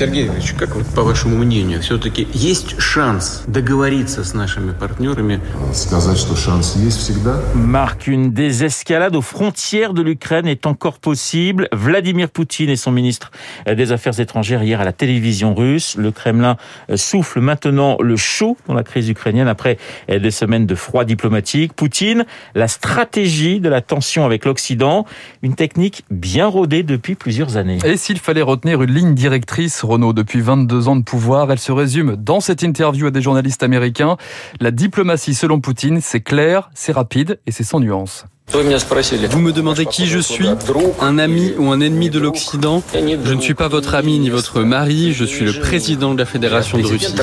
Сергей Ильич, как вот по вашему мнению, все-таки есть шанс договориться с нашими партнерами Сказать, что шанс есть всегда. Marc, une désescalade aux frontières de l'Ukraine est encore possible. Vladimir Poutine et son ministre des Affaires étrangères hier à la télévision russe. Le Kremlin souffle maintenant le chaud dans la crise ukrainienne après des semaines de froid diplomatique. Poutine, la stratégie de la tension avec l'Occident, une technique bien rodée depuis plusieurs années. Et s'il fallait retenir une ligne directrice, Renault, depuis 22 ans de pouvoir, elle se résume dans cette interview à des journalistes américains. La diplomatie, selon Poutine, c'est clair, c'est rapide et c'est sans nuance. Vous me demandez qui je suis Un ami ou un ennemi de l'Occident? Je ne suis pas votre ami ni votre mari, je suis le président de la Fédération de Russie.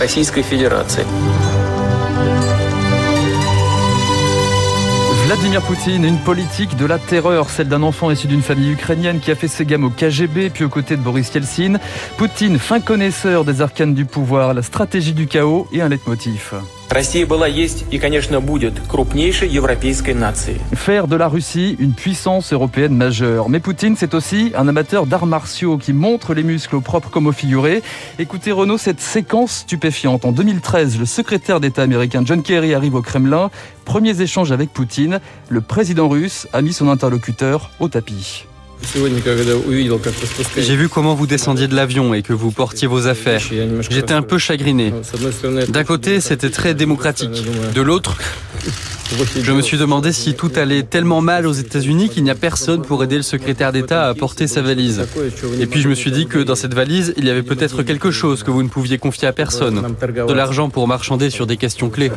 Vladimir Poutine, une politique de la terreur, celle d'un enfant issu d'une famille ukrainienne qui a fait ses gammes au KGB, puis aux côtés de Boris Yeltsin. Poutine, fin connaisseur des arcanes du pouvoir, la stratégie du chaos et un leitmotiv. Россия была, есть и, конечно, будет крупнейшей европейской нацией. Faire de la Russie une puissance européenne majeure. Mais Poutine, c'est aussi un amateur d'arts martiaux qui montre les muscles au propre comme au figuré. Écoutez Renaud, cette séquence stupéfiante. En 2013, le secrétaire d'État américain John Kerry arrive au Kremlin. Premiers échanges avec Poutine. Le président russe a mis son interlocuteur au tapis. J'ai vu comment vous descendiez de l'avion et que vous portiez vos affaires. J'étais un peu chagriné. D'un côté, c'était très démocratique. De l'autre, je me suis demandé si tout allait tellement mal aux États-Unis qu'il n'y a personne pour aider le secrétaire d'État à porter sa valise. Et puis je me suis dit que dans cette valise, il y avait peut-être quelque chose que vous ne pouviez confier à personne. De l'argent pour marchander sur des questions clés.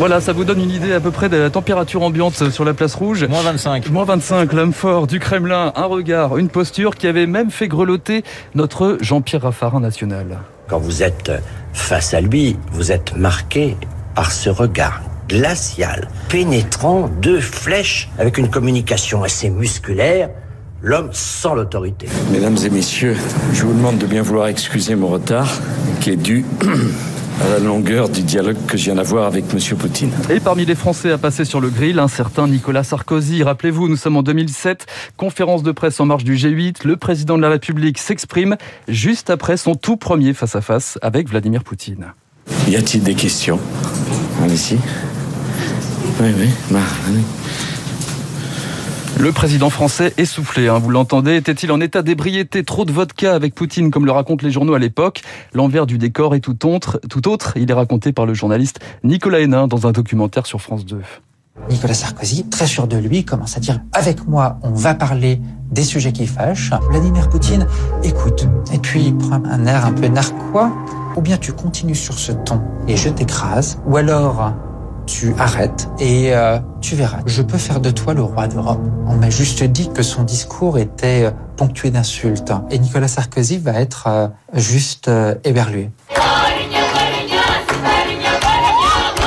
Voilà, ça vous donne une idée à peu près de la température ambiante sur la place rouge. Moins 25. Moins 25, l'homme fort du Kremlin, un regard, une posture qui avait même fait grelotter notre Jean-Pierre Raffarin national. Quand vous êtes face à lui, vous êtes marqué par ce regard glacial, pénétrant, deux flèches, avec une communication assez musculaire, l'homme sans l'autorité. Mesdames et messieurs, je vous demande de bien vouloir excuser mon retard, qui est dû à la longueur du dialogue que je viens d'avoir avec M. Poutine. Et parmi les Français à passer sur le grill, un certain Nicolas Sarkozy. Rappelez-vous, nous sommes en 2007, conférence de presse en marge du G8. Le président de la République s'exprime juste après son tout premier face-à-face avec Vladimir Poutine. Y a-t-il des questions? Allez-y. Oui, oui. Bah, allez. Le président français essoufflé, hein, vous l'entendez, était-il en état d'ébriété Trop de vodka avec Poutine, comme le racontent les journaux à l'époque? L'envers du décor est tout autre, tout autre. Il est raconté par le journaliste Nicolas Hénin dans un documentaire sur France 2. Nicolas Sarkozy, très sûr de lui, commence à dire avec moi, on va parler des sujets qui fâchent. Vladimir Poutine écoute, et puis il prend un air un peu narquois. Ou bien tu continues sur ce ton et je t'écrase, ou alors tu arrêtes et euh, tu verras. Je peux faire de toi le roi d'Europe. On m'a juste dit que son discours était euh, ponctué d'insultes. Et Nicolas Sarkozy va être euh, juste euh, éberlué.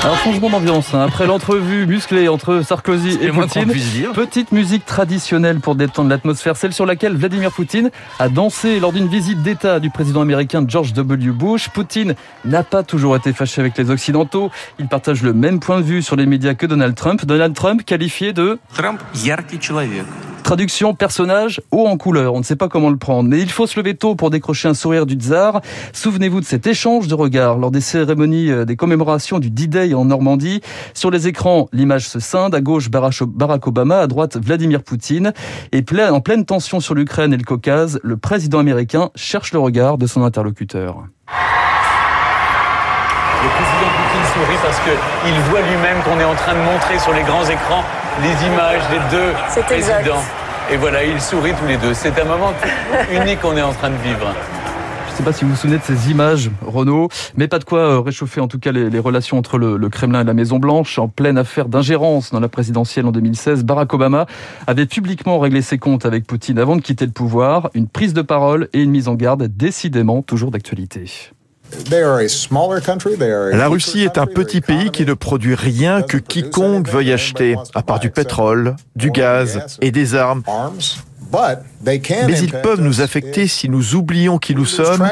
Alors changement d'ambiance, hein. après l'entrevue musclée entre Sarkozy et le moins qu'on Poutine, puisse dire. petite musique traditionnelle pour détendre l'atmosphère, celle sur laquelle Vladimir Poutine a dansé lors d'une visite d'État du président américain George W. Bush. Poutine n'a pas toujours été fâché avec les Occidentaux, il partage le même point de vue sur les médias que Donald Trump. Donald Trump qualifié de Трамп яркий человек. Traduction personnage haut en couleur, on ne sait pas comment le prendre, mais il faut se lever tôt pour décrocher un sourire du tsar. Souvenez-vous de cet échange de regards lors des cérémonies euh, des commémorations du D-Day en Normandie. Sur les écrans, l'image se scinde, à gauche Barack Obama, à droite Vladimir Poutine. Et en pleine tension sur l'Ukraine et le Caucase, le président américain cherche le regard de son interlocuteur. Le président Poutine sourit parce qu'il voit lui-même qu'on est en train de montrer sur les grands écrans les images des deux exact. présidents. Et voilà, ils sourient tous les deux. C'est un moment unique qu'on est en train de vivre. Je ne sais pas si vous vous souvenez de ces images, Renaud, mais pas de quoi euh, réchauffer en tout cas les, les relations entre le, le Kremlin et la Maison Blanche. En pleine affaire d'ingérence dans la présidentielle en 2016, Barack Obama avait publiquement réglé ses comptes avec Poutine avant de quitter le pouvoir. Une prise de parole et une mise en garde décidément toujours d'actualité. La Russie est un petit pays qui ne produit rien que quiconque veuille acheter, à part du pétrole, du gaz et des armes. Mais ils peuvent nous affecter si nous oublions qui nous sommes.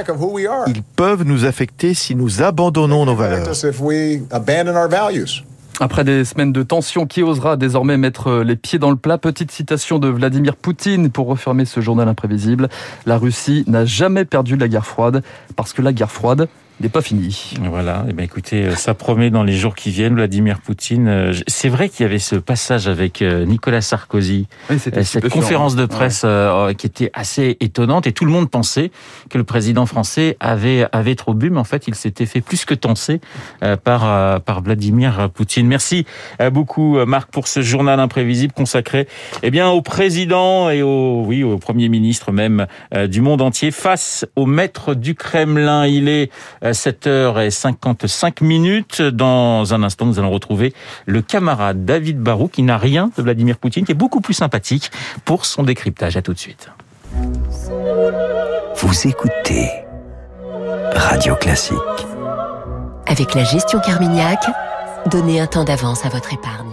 Ils peuvent nous affecter si nous abandonnons nos valeurs. Après des semaines de tension, qui osera désormais mettre les pieds dans le plat? Petite citation de Vladimir Poutine pour refermer ce journal imprévisible. La Russie n'a jamais perdu la guerre froide parce que la guerre froide, n'est pas fini. Voilà, et eh bien écoutez, euh, ça promet dans les jours qui viennent, Vladimir Poutine. Euh, c'est vrai qu'il y avait ce passage avec euh, Nicolas Sarkozy, cette conférence de presse qui était assez étonnante, et tout le monde pensait que le président français avait avait trop bu, mais en fait, il s'était fait plus que tenser par par Vladimir Poutine. Merci beaucoup, Marc, pour ce journal imprévisible consacré, eh bien, au président et au oui au premier ministre même du monde entier face au maître du Kremlin. Il est 7h55 minutes. Dans un instant, nous allons retrouver le camarade David Barou qui n'a rien de Vladimir Poutine, qui est beaucoup plus sympathique pour son décryptage. À tout de suite. Vous écoutez Radio Classique. Avec la gestion Carmignac, donnez un temps d'avance à votre épargne.